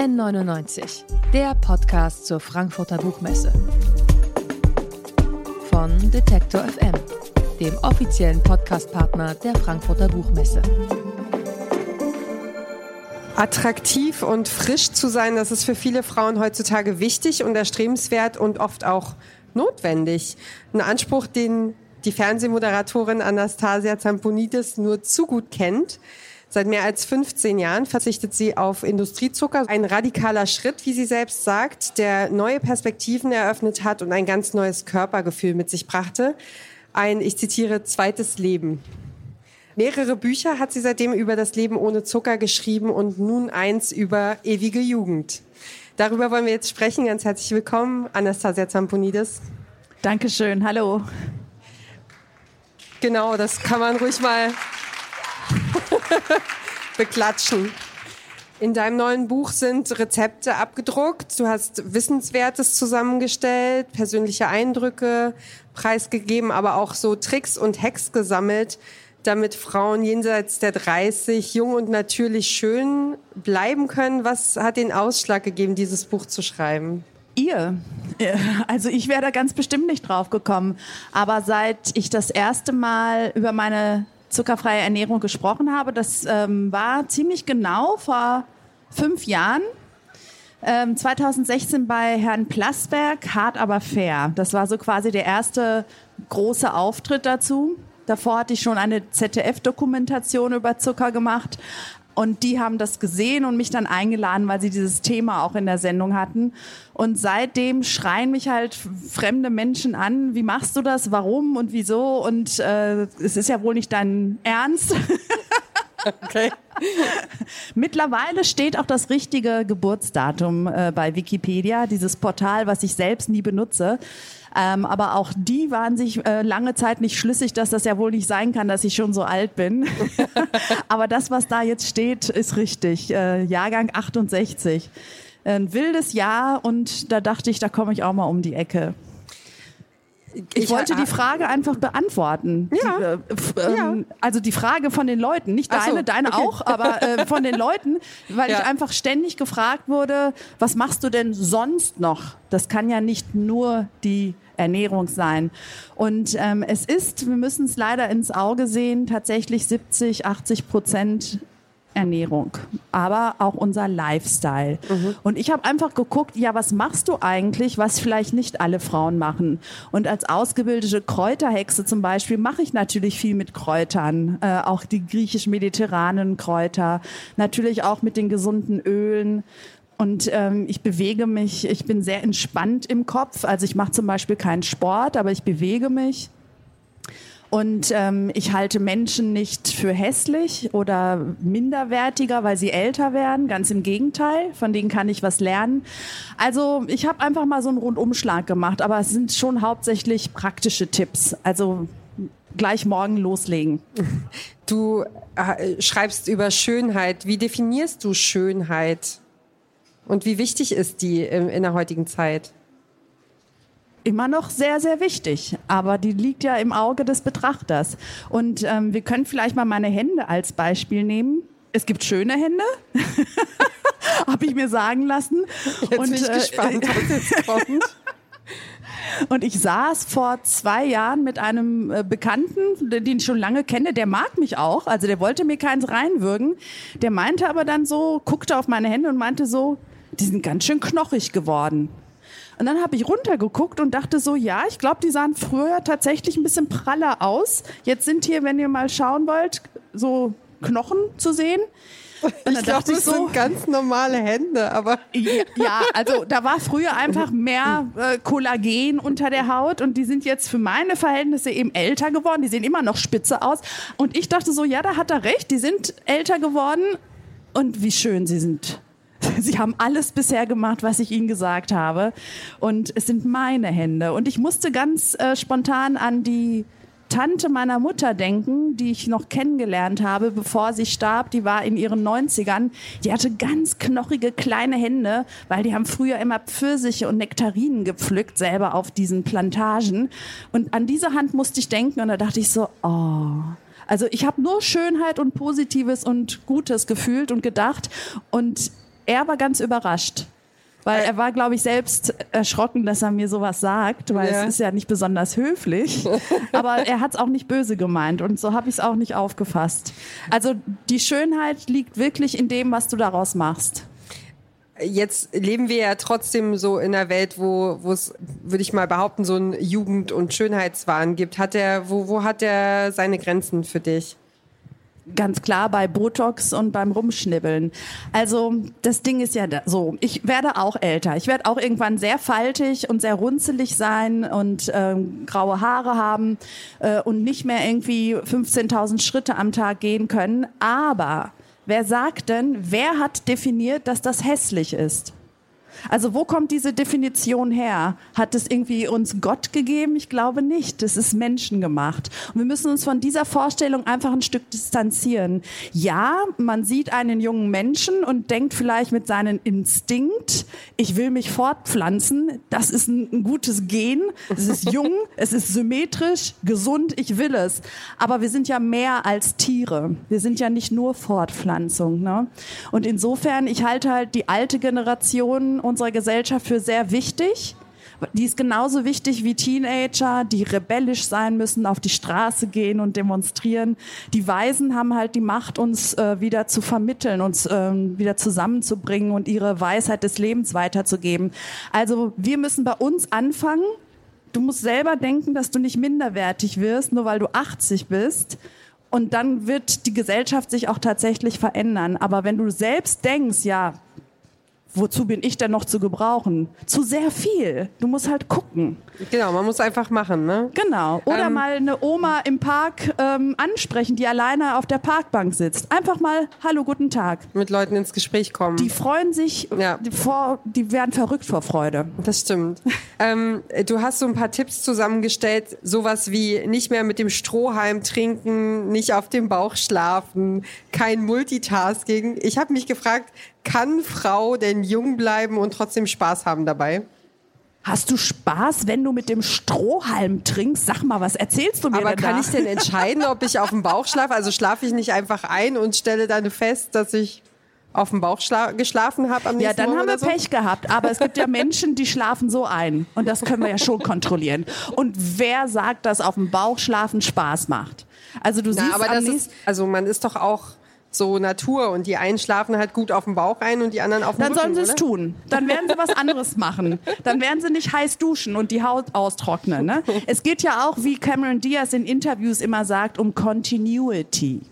N99, der Podcast zur Frankfurter Buchmesse. Von Detektor FM, dem offiziellen Podcastpartner der Frankfurter Buchmesse. Attraktiv und frisch zu sein, das ist für viele Frauen heutzutage wichtig und erstrebenswert und oft auch notwendig. Ein Anspruch, den die Fernsehmoderatorin Anastasia Zamponidis nur zu gut kennt. Seit mehr als 15 Jahren verzichtet sie auf Industriezucker. Ein radikaler Schritt, wie sie selbst sagt, der neue Perspektiven eröffnet hat und ein ganz neues Körpergefühl mit sich brachte. Ein, ich zitiere, zweites Leben. Mehrere Bücher hat sie seitdem über das Leben ohne Zucker geschrieben und nun eins über ewige Jugend. Darüber wollen wir jetzt sprechen. Ganz herzlich willkommen, Anastasia Zamponidis. Dankeschön, hallo. Genau, das kann man ruhig mal beklatschen. In deinem neuen Buch sind Rezepte abgedruckt. Du hast Wissenswertes zusammengestellt, persönliche Eindrücke preisgegeben, aber auch so Tricks und Hacks gesammelt, damit Frauen jenseits der 30 jung und natürlich schön bleiben können. Was hat den Ausschlag gegeben, dieses Buch zu schreiben? Ihr. Also ich wäre da ganz bestimmt nicht drauf gekommen. Aber seit ich das erste Mal über meine zuckerfreie Ernährung gesprochen habe. Das ähm, war ziemlich genau vor fünf Jahren. Ähm, 2016 bei Herrn Plasberg, hart aber fair. Das war so quasi der erste große Auftritt dazu. Davor hatte ich schon eine ZDF-Dokumentation über Zucker gemacht. Und die haben das gesehen und mich dann eingeladen, weil sie dieses Thema auch in der Sendung hatten. Und seitdem schreien mich halt fremde Menschen an, wie machst du das, warum und wieso? Und äh, es ist ja wohl nicht dein Ernst. Okay. Mittlerweile steht auch das richtige Geburtsdatum äh, bei Wikipedia, dieses Portal, was ich selbst nie benutze. Ähm, aber auch die waren sich äh, lange Zeit nicht schlüssig, dass das ja wohl nicht sein kann, dass ich schon so alt bin. aber das, was da jetzt steht, ist richtig. Äh, Jahrgang 68. Ein wildes Jahr und da dachte ich, da komme ich auch mal um die Ecke. Ich, ich wollte die Frage einfach beantworten. Ja. Die, äh, ähm, ja. Also die Frage von den Leuten, nicht deine, so, deine okay. auch, aber äh, von den Leuten, weil ja. ich einfach ständig gefragt wurde, was machst du denn sonst noch? Das kann ja nicht nur die Ernährung sein. Und ähm, es ist, wir müssen es leider ins Auge sehen, tatsächlich 70, 80 Prozent Ernährung, aber auch unser Lifestyle. Mhm. Und ich habe einfach geguckt, ja, was machst du eigentlich, was vielleicht nicht alle Frauen machen? Und als ausgebildete Kräuterhexe zum Beispiel mache ich natürlich viel mit Kräutern, äh, auch die griechisch-mediterranen Kräuter, natürlich auch mit den gesunden Ölen. Und ähm, ich bewege mich, ich bin sehr entspannt im Kopf. Also ich mache zum Beispiel keinen Sport, aber ich bewege mich. Und ähm, ich halte Menschen nicht für hässlich oder minderwertiger, weil sie älter werden. Ganz im Gegenteil, von denen kann ich was lernen. Also ich habe einfach mal so einen Rundumschlag gemacht, aber es sind schon hauptsächlich praktische Tipps. Also gleich morgen loslegen. Du äh, schreibst über Schönheit. Wie definierst du Schönheit? Und wie wichtig ist die in, in der heutigen Zeit? Immer noch sehr, sehr wichtig. Aber die liegt ja im Auge des Betrachters. Und ähm, wir können vielleicht mal meine Hände als Beispiel nehmen. Es gibt schöne Hände, habe ich mir sagen lassen. Jetzt und, bin ich äh, gespannt, was jetzt kommt. Und ich saß vor zwei Jahren mit einem äh, Bekannten, den ich schon lange kenne, der mag mich auch, also der wollte mir keins reinwürgen. Der meinte aber dann so, guckte auf meine Hände und meinte so, die sind ganz schön knochig geworden. Und dann habe ich runtergeguckt und dachte so, ja, ich glaube, die sahen früher tatsächlich ein bisschen praller aus. Jetzt sind hier, wenn ihr mal schauen wollt, so Knochen zu sehen. Und ich glaube, das so, sind ganz normale Hände, aber. Ja, also da war früher einfach mehr äh, Kollagen unter der Haut und die sind jetzt für meine Verhältnisse eben älter geworden. Die sehen immer noch spitze aus. Und ich dachte so, ja, da hat er recht, die sind älter geworden und wie schön sie sind. Sie haben alles bisher gemacht, was ich Ihnen gesagt habe. Und es sind meine Hände. Und ich musste ganz äh, spontan an die Tante meiner Mutter denken, die ich noch kennengelernt habe, bevor sie starb. Die war in ihren 90ern. Die hatte ganz knochige kleine Hände, weil die haben früher immer Pfirsiche und Nektarinen gepflückt, selber auf diesen Plantagen. Und an diese Hand musste ich denken und da dachte ich so, oh. Also ich habe nur Schönheit und Positives und Gutes gefühlt und gedacht. Und er war ganz überrascht. Weil er war, glaube ich, selbst erschrocken, dass er mir sowas sagt, weil ja. es ist ja nicht besonders höflich. Aber er hat es auch nicht böse gemeint und so habe ich es auch nicht aufgefasst. Also die Schönheit liegt wirklich in dem, was du daraus machst. Jetzt leben wir ja trotzdem so in einer Welt, wo wo es, würde ich mal behaupten, so ein Jugend- und Schönheitswahn gibt. Hat er, wo, wo hat er seine Grenzen für dich? Ganz klar bei Botox und beim Rumschnibbeln. Also das Ding ist ja so, ich werde auch älter. Ich werde auch irgendwann sehr faltig und sehr runzelig sein und ähm, graue Haare haben äh, und nicht mehr irgendwie 15.000 Schritte am Tag gehen können. Aber wer sagt denn, wer hat definiert, dass das hässlich ist? Also wo kommt diese Definition her? Hat es irgendwie uns Gott gegeben? Ich glaube nicht. Das ist menschengemacht. Und wir müssen uns von dieser Vorstellung einfach ein Stück distanzieren. Ja, man sieht einen jungen Menschen und denkt vielleicht mit seinem Instinkt, ich will mich fortpflanzen. Das ist ein, ein gutes Gen. Es ist jung, es ist symmetrisch, gesund, ich will es. Aber wir sind ja mehr als Tiere. Wir sind ja nicht nur Fortpflanzung. Ne? Und insofern, ich halte halt die alte Generation unserer Gesellschaft für sehr wichtig. Die ist genauso wichtig wie Teenager, die rebellisch sein müssen, auf die Straße gehen und demonstrieren. Die Weisen haben halt die Macht, uns äh, wieder zu vermitteln, uns ähm, wieder zusammenzubringen und ihre Weisheit des Lebens weiterzugeben. Also wir müssen bei uns anfangen. Du musst selber denken, dass du nicht minderwertig wirst, nur weil du 80 bist. Und dann wird die Gesellschaft sich auch tatsächlich verändern. Aber wenn du selbst denkst, ja, wozu bin ich denn noch zu gebrauchen? Zu sehr viel. Du musst halt gucken. Genau, man muss einfach machen, ne? Genau. Oder ähm, mal eine Oma im Park ähm, ansprechen, die alleine auf der Parkbank sitzt. Einfach mal, hallo, guten Tag. Mit Leuten ins Gespräch kommen. Die freuen sich, ja. die, vor, die werden verrückt vor Freude. Das stimmt. ähm, du hast so ein paar Tipps zusammengestellt, sowas wie nicht mehr mit dem Strohhalm trinken, nicht auf dem Bauch schlafen, kein Multitasking. Ich habe mich gefragt, kann Frau denn jung bleiben und trotzdem Spaß haben dabei? Hast du Spaß, wenn du mit dem Strohhalm trinkst? Sag mal, was erzählst du mir Aber kann da? ich denn entscheiden, ob ich auf dem Bauch schlafe? Also schlafe ich nicht einfach ein und stelle dann fest, dass ich auf dem Bauch geschlafen habe am nächsten Ja, dann Morgen haben wir so? Pech gehabt. Aber es gibt ja Menschen, die schlafen so ein. Und das können wir ja schon kontrollieren. Und wer sagt, dass auf dem Bauch schlafen Spaß macht? Also du Na, siehst aber am das nächsten ist, also man ist doch auch so Natur und die einen schlafen halt gut auf dem Bauch ein und die anderen auf dem Dann Rücken, sollen sie es tun. Dann werden sie was anderes machen. Dann werden sie nicht heiß duschen und die Haut austrocknen. Ne? Es geht ja auch, wie Cameron Diaz in Interviews immer sagt, um Continuity.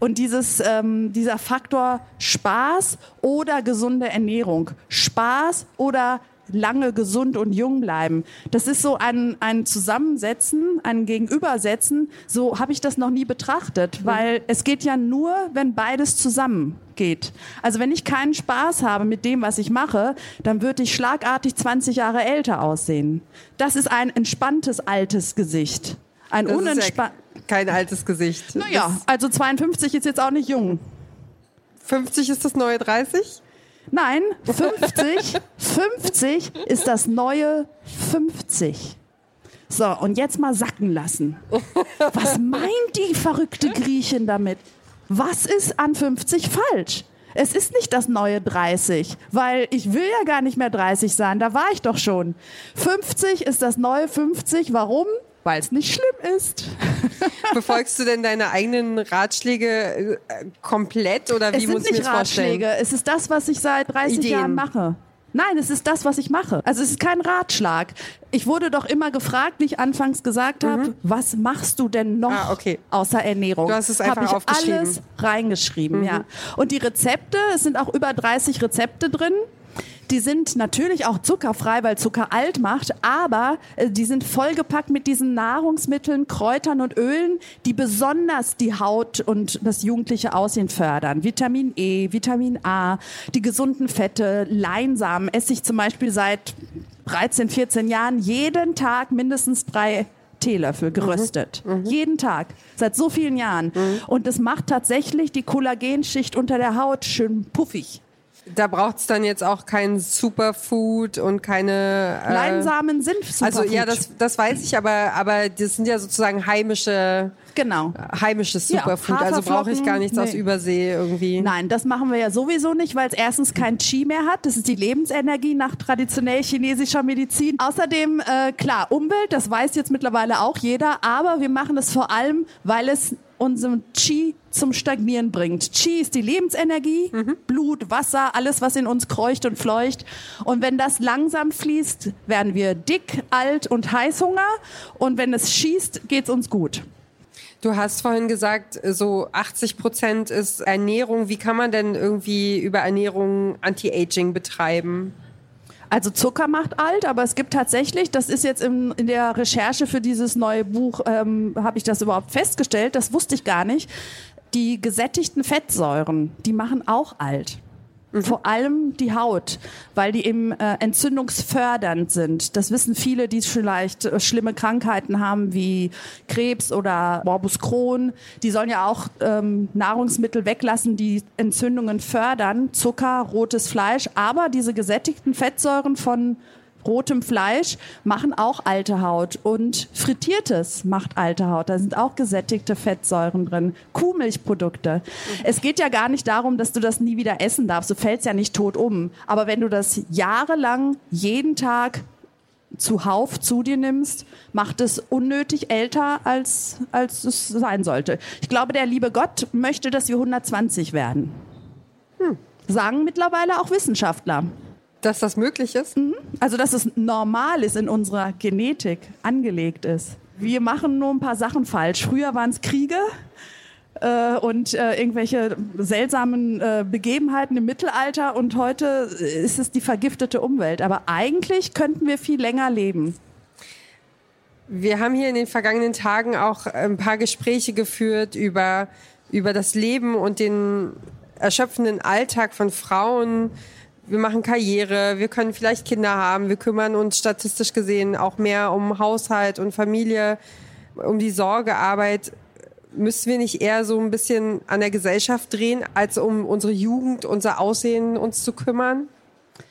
Und dieses, ähm, dieser Faktor Spaß oder gesunde Ernährung. Spaß oder lange gesund und jung bleiben. Das ist so ein, ein Zusammensetzen, ein Gegenübersetzen. So habe ich das noch nie betrachtet, weil es geht ja nur, wenn beides zusammen geht. Also wenn ich keinen Spaß habe mit dem, was ich mache, dann würde ich schlagartig 20 Jahre älter aussehen. Das ist ein entspanntes altes Gesicht. Ein ist ja unentspanntes. kein altes Gesicht. Naja, also 52 ist jetzt auch nicht jung. 50 ist das neue 30? Nein, 50, 50 ist das neue 50. So, und jetzt mal sacken lassen. Was meint die verrückte Griechin damit? Was ist an 50 falsch? Es ist nicht das neue 30, weil ich will ja gar nicht mehr 30 sein, da war ich doch schon. 50 ist das neue 50, warum? Weil es nicht schlimm ist. Befolgst du denn deine eigenen Ratschläge äh, komplett oder wie es sind muss ich mir das vorstellen? Ratschläge, es ist das, was ich seit 30 Ideen. Jahren mache. Nein, es ist das, was ich mache. Also es ist kein Ratschlag. Ich wurde doch immer gefragt, wie ich anfangs gesagt habe, was machst du denn noch Mhm. Ah, okay. außer Ernährung? Du hast es Hab einfach ich aufgeschrieben. Mhm. alles reingeschrieben, ja. Und die Rezepte, es sind auch über 30 Rezepte drin. Die sind natürlich auch zuckerfrei, weil Zucker alt macht, aber äh, die sind vollgepackt mit diesen Nahrungsmitteln, Kräutern und Ölen, die besonders die Haut und das jugendliche Aussehen fördern. Vitamin E, Vitamin A, die gesunden Fette, Leinsamen esse ich zum Beispiel seit 13, 14 Jahren jeden Tag mindestens drei Teelöffel geröstet. Jeden Tag. Seit so vielen Jahren. Und das macht tatsächlich die Kollagenschicht unter der Haut schön puffig. Da braucht es dann jetzt auch kein Superfood und keine. Äh, Leinsamen sind Superfood. Also ja, das, das weiß ich, aber, aber das sind ja sozusagen heimische. Genau. Heimisches Superfood. Ja, also brauche ich gar nichts nee. aus Übersee irgendwie. Nein, das machen wir ja sowieso nicht, weil es erstens kein Qi mehr hat. Das ist die Lebensenergie nach traditionell chinesischer Medizin. Außerdem, äh, klar, Umwelt, das weiß jetzt mittlerweile auch jeder, aber wir machen es vor allem, weil es unseren Qi zum Stagnieren bringt. Qi ist die Lebensenergie, mhm. Blut, Wasser, alles, was in uns kreucht und fleucht. Und wenn das langsam fließt, werden wir dick, alt und Heißhunger. Und wenn es schießt, geht's uns gut. Du hast vorhin gesagt, so 80 Prozent ist Ernährung. Wie kann man denn irgendwie über Ernährung Anti-Aging betreiben? Also Zucker macht alt, aber es gibt tatsächlich, das ist jetzt in, in der Recherche für dieses neue Buch, ähm, habe ich das überhaupt festgestellt, das wusste ich gar nicht. Die gesättigten Fettsäuren, die machen auch alt. Mhm. Vor allem die Haut, weil die eben äh, entzündungsfördernd sind. Das wissen viele, die vielleicht äh, schlimme Krankheiten haben wie Krebs oder Morbus Crohn. Die sollen ja auch ähm, Nahrungsmittel weglassen, die Entzündungen fördern. Zucker, rotes Fleisch, aber diese gesättigten Fettsäuren von rotem Fleisch machen auch alte Haut und frittiertes macht alte Haut. Da sind auch gesättigte Fettsäuren drin. Kuhmilchprodukte. Es geht ja gar nicht darum, dass du das nie wieder essen darfst. Du fällst ja nicht tot um. Aber wenn du das jahrelang jeden Tag zuhauf zu dir nimmst, macht es unnötig älter, als, als es sein sollte. Ich glaube, der liebe Gott möchte, dass wir 120 werden. Hm. Sagen mittlerweile auch Wissenschaftler. Dass das möglich ist? Mhm. Also, dass es normal ist, in unserer Genetik angelegt ist. Wir machen nur ein paar Sachen falsch. Früher waren es Kriege äh, und äh, irgendwelche seltsamen äh, Begebenheiten im Mittelalter und heute ist es die vergiftete Umwelt. Aber eigentlich könnten wir viel länger leben. Wir haben hier in den vergangenen Tagen auch ein paar Gespräche geführt über, über das Leben und den erschöpfenden Alltag von Frauen, wir machen Karriere, wir können vielleicht Kinder haben, wir kümmern uns statistisch gesehen auch mehr um Haushalt und Familie, um die Sorgearbeit. Müssen wir nicht eher so ein bisschen an der Gesellschaft drehen, als um unsere Jugend, unser Aussehen uns zu kümmern?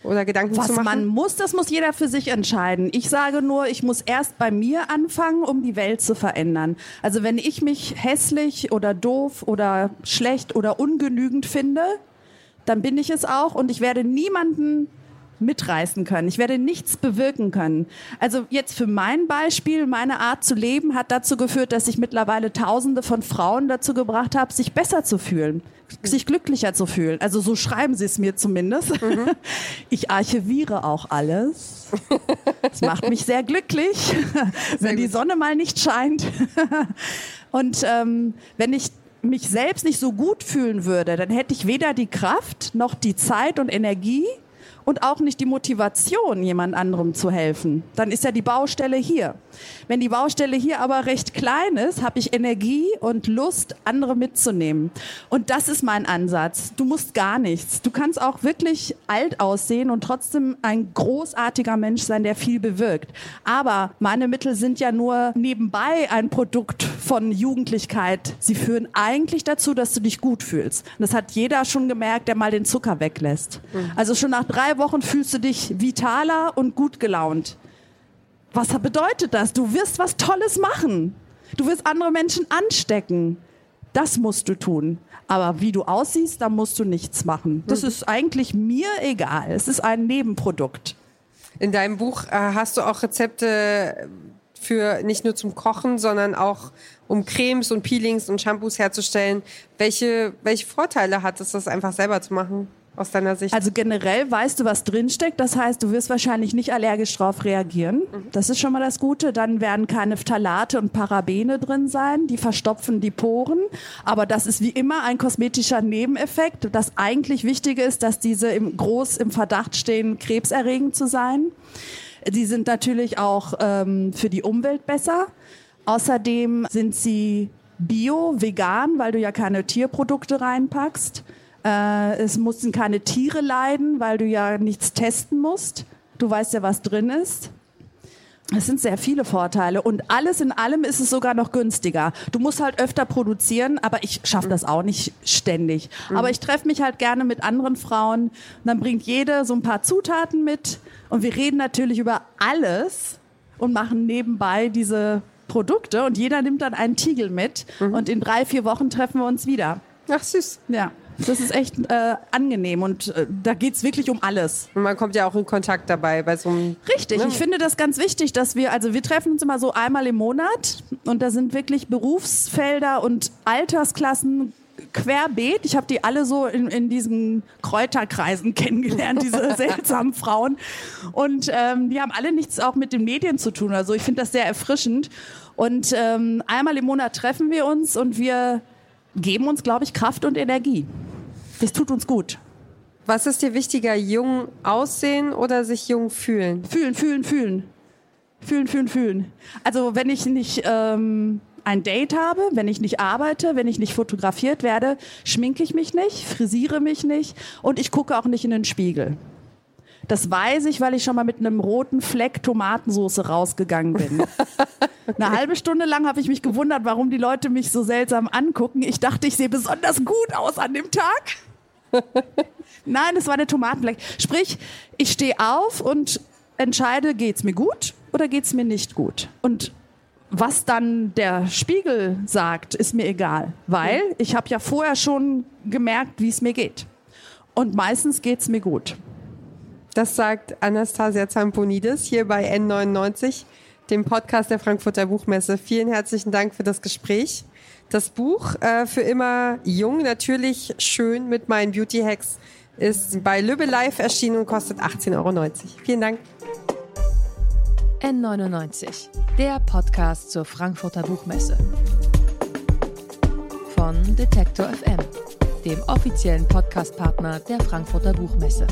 Oder Gedanken Was zu machen? Was man muss, das muss jeder für sich entscheiden. Ich sage nur, ich muss erst bei mir anfangen, um die Welt zu verändern. Also wenn ich mich hässlich oder doof oder schlecht oder ungenügend finde, dann bin ich es auch und ich werde niemanden mitreißen können. Ich werde nichts bewirken können. Also jetzt für mein Beispiel, meine Art zu leben hat dazu geführt, dass ich mittlerweile Tausende von Frauen dazu gebracht habe, sich besser zu fühlen, sich glücklicher zu fühlen. Also so schreiben sie es mir zumindest. Mhm. Ich archiviere auch alles. Das macht mich sehr glücklich, sehr wenn die Sonne mal nicht scheint. Und ähm, wenn ich mich selbst nicht so gut fühlen würde, dann hätte ich weder die Kraft noch die Zeit und Energie, und auch nicht die Motivation, jemand anderem zu helfen. Dann ist ja die Baustelle hier. Wenn die Baustelle hier aber recht klein ist, habe ich Energie und Lust, andere mitzunehmen. Und das ist mein Ansatz. Du musst gar nichts. Du kannst auch wirklich alt aussehen und trotzdem ein großartiger Mensch sein, der viel bewirkt. Aber meine Mittel sind ja nur nebenbei ein Produkt von Jugendlichkeit. Sie führen eigentlich dazu, dass du dich gut fühlst. Und das hat jeder schon gemerkt, der mal den Zucker weglässt. Mhm. Also schon nach drei Wochen fühlst du dich vitaler und gut gelaunt. Was bedeutet das? Du wirst was Tolles machen. Du wirst andere Menschen anstecken. Das musst du tun. Aber wie du aussiehst, da musst du nichts machen. Das mhm. ist eigentlich mir egal. Es ist ein Nebenprodukt. In deinem Buch äh, hast du auch Rezepte für nicht nur zum Kochen, sondern auch um Cremes und Peelings und Shampoos herzustellen. Welche, welche Vorteile hat es, das einfach selber zu machen? Aus deiner Sicht? Also generell weißt du, was drinsteckt. Das heißt, du wirst wahrscheinlich nicht allergisch darauf reagieren. Mhm. Das ist schon mal das Gute. Dann werden keine Phthalate und Parabene drin sein. Die verstopfen die Poren. Aber das ist wie immer ein kosmetischer Nebeneffekt. Das eigentlich Wichtige ist, dass diese im, groß im Verdacht stehen, krebserregend zu sein. Die sind natürlich auch ähm, für die Umwelt besser. Außerdem sind sie bio, vegan, weil du ja keine Tierprodukte reinpackst. Äh, es mussten keine Tiere leiden, weil du ja nichts testen musst. Du weißt ja, was drin ist. Es sind sehr viele Vorteile und alles in allem ist es sogar noch günstiger. Du musst halt öfter produzieren, aber ich schaffe das auch nicht ständig. Mhm. Aber ich treffe mich halt gerne mit anderen Frauen. Und dann bringt jede so ein paar Zutaten mit und wir reden natürlich über alles und machen nebenbei diese Produkte und jeder nimmt dann einen Tiegel mit mhm. und in drei, vier Wochen treffen wir uns wieder. Ach süß. Ja. Das ist echt äh, angenehm und äh, da geht es wirklich um alles. Und man kommt ja auch in Kontakt dabei bei so einem. Richtig, ne? ich finde das ganz wichtig, dass wir, also wir treffen uns immer so einmal im Monat und da sind wirklich Berufsfelder und Altersklassen querbeet. Ich habe die alle so in, in diesen Kräuterkreisen kennengelernt, diese seltsamen Frauen. Und ähm, die haben alle nichts auch mit den Medien zu tun. Also ich finde das sehr erfrischend. Und ähm, einmal im Monat treffen wir uns und wir geben uns, glaube ich, Kraft und Energie. Das tut uns gut. Was ist dir wichtiger, jung aussehen oder sich jung fühlen? Fühlen, fühlen, fühlen. Fühlen, fühlen, fühlen. Also wenn ich nicht ähm, ein Date habe, wenn ich nicht arbeite, wenn ich nicht fotografiert werde, schminke ich mich nicht, frisiere mich nicht und ich gucke auch nicht in den Spiegel. Das weiß ich, weil ich schon mal mit einem roten Fleck Tomatensoße rausgegangen bin. Eine halbe Stunde lang habe ich mich gewundert, warum die Leute mich so seltsam angucken. Ich dachte, ich sehe besonders gut aus an dem Tag. Nein, es war eine Tomatenfleck. Sprich, ich stehe auf und entscheide, geht's mir gut oder geht's mir nicht gut? Und was dann der Spiegel sagt, ist mir egal, weil ich habe ja vorher schon gemerkt, wie es mir geht. Und meistens geht's mir gut. Das sagt Anastasia Zamponidis hier bei N99, dem Podcast der Frankfurter Buchmesse. Vielen herzlichen Dank für das Gespräch. Das Buch äh, für immer jung, natürlich schön mit meinen Beauty Hacks ist bei Lübbe Live erschienen und kostet 18,90 Euro. Vielen Dank. N99, der Podcast zur Frankfurter Buchmesse. Von Detektor FM, dem offiziellen Podcastpartner der Frankfurter Buchmesse.